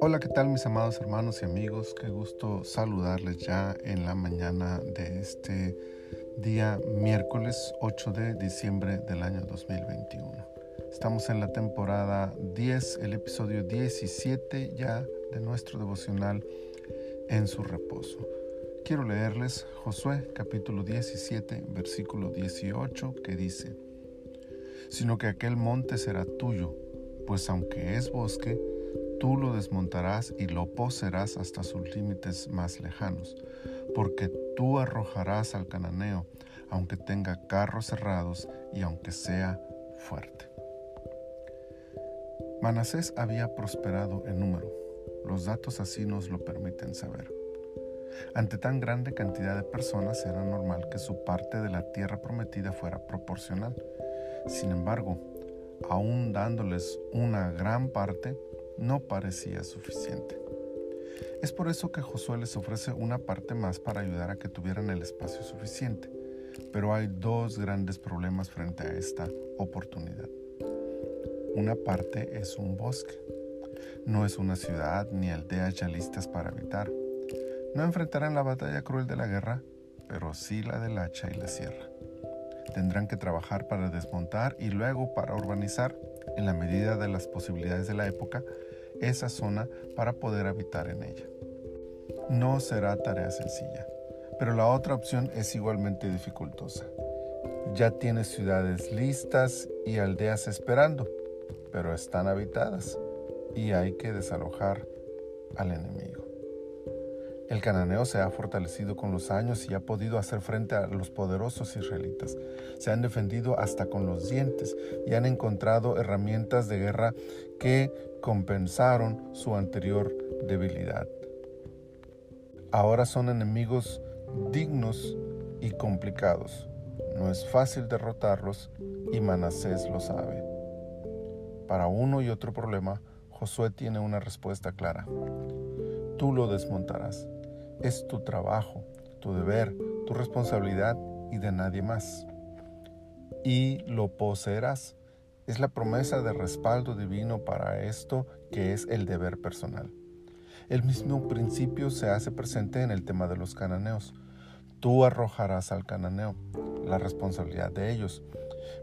Hola, ¿qué tal mis amados hermanos y amigos? Qué gusto saludarles ya en la mañana de este día miércoles 8 de diciembre del año 2021. Estamos en la temporada 10, el episodio 17 ya de nuestro devocional en su reposo. Quiero leerles Josué capítulo 17, versículo 18 que dice, sino que aquel monte será tuyo, pues aunque es bosque, tú lo desmontarás y lo poseerás hasta sus límites más lejanos, porque tú arrojarás al cananeo, aunque tenga carros cerrados y aunque sea fuerte. Manasés había prosperado en número. Los datos así nos lo permiten saber. Ante tan grande cantidad de personas era normal que su parte de la tierra prometida fuera proporcional. Sin embargo, aún dándoles una gran parte, no parecía suficiente. Es por eso que Josué les ofrece una parte más para ayudar a que tuvieran el espacio suficiente. Pero hay dos grandes problemas frente a esta oportunidad. Una parte es un bosque. No es una ciudad ni aldeas ya listas para habitar. No enfrentarán la batalla cruel de la guerra, pero sí la del hacha y la sierra. Tendrán que trabajar para desmontar y luego para urbanizar, en la medida de las posibilidades de la época, esa zona para poder habitar en ella. No será tarea sencilla, pero la otra opción es igualmente dificultosa. Ya tienes ciudades listas y aldeas esperando, pero están habitadas y hay que desalojar al enemigo. El cananeo se ha fortalecido con los años y ha podido hacer frente a los poderosos israelitas. Se han defendido hasta con los dientes y han encontrado herramientas de guerra que compensaron su anterior debilidad. Ahora son enemigos dignos y complicados. No es fácil derrotarlos y Manasés lo sabe. Para uno y otro problema, Josué tiene una respuesta clara. Tú lo desmontarás es tu trabajo, tu deber, tu responsabilidad y de nadie más. Y lo poseerás. Es la promesa de respaldo divino para esto que es el deber personal. El mismo principio se hace presente en el tema de los cananeos. Tú arrojarás al cananeo, la responsabilidad de ellos.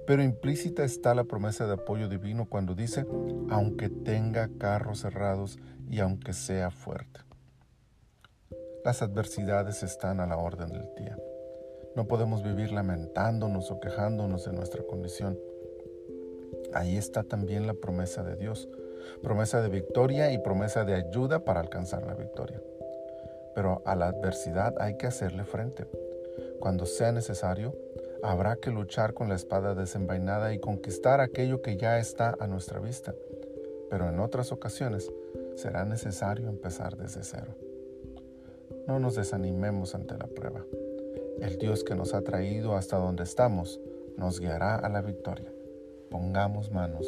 Pero implícita está la promesa de apoyo divino cuando dice, aunque tenga carros cerrados y aunque sea fuerte. Las adversidades están a la orden del día. No podemos vivir lamentándonos o quejándonos de nuestra condición. Ahí está también la promesa de Dios, promesa de victoria y promesa de ayuda para alcanzar la victoria. Pero a la adversidad hay que hacerle frente. Cuando sea necesario, habrá que luchar con la espada desenvainada y conquistar aquello que ya está a nuestra vista. Pero en otras ocasiones será necesario empezar desde cero. No nos desanimemos ante la prueba. El Dios que nos ha traído hasta donde estamos nos guiará a la victoria. Pongamos manos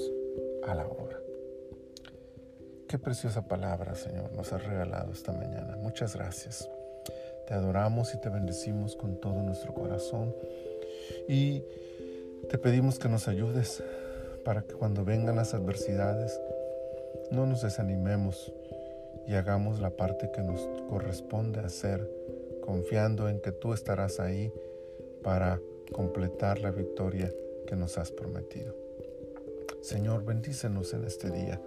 a la obra. Qué preciosa palabra, Señor, nos has regalado esta mañana. Muchas gracias. Te adoramos y te bendecimos con todo nuestro corazón y te pedimos que nos ayudes para que cuando vengan las adversidades no nos desanimemos, y hagamos la parte que nos corresponde hacer, confiando en que tú estarás ahí para completar la victoria que nos has prometido. Señor, bendícenos en este día.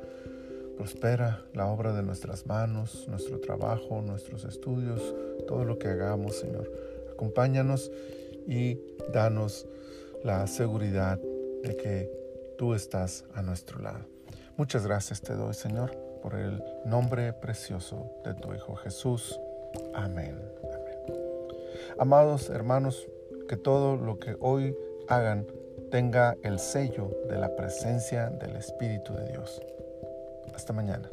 Prospera la obra de nuestras manos, nuestro trabajo, nuestros estudios, todo lo que hagamos, Señor. Acompáñanos y danos la seguridad de que tú estás a nuestro lado. Muchas gracias te doy, Señor por el nombre precioso de tu Hijo Jesús. Amén. Amados hermanos, que todo lo que hoy hagan tenga el sello de la presencia del Espíritu de Dios. Hasta mañana.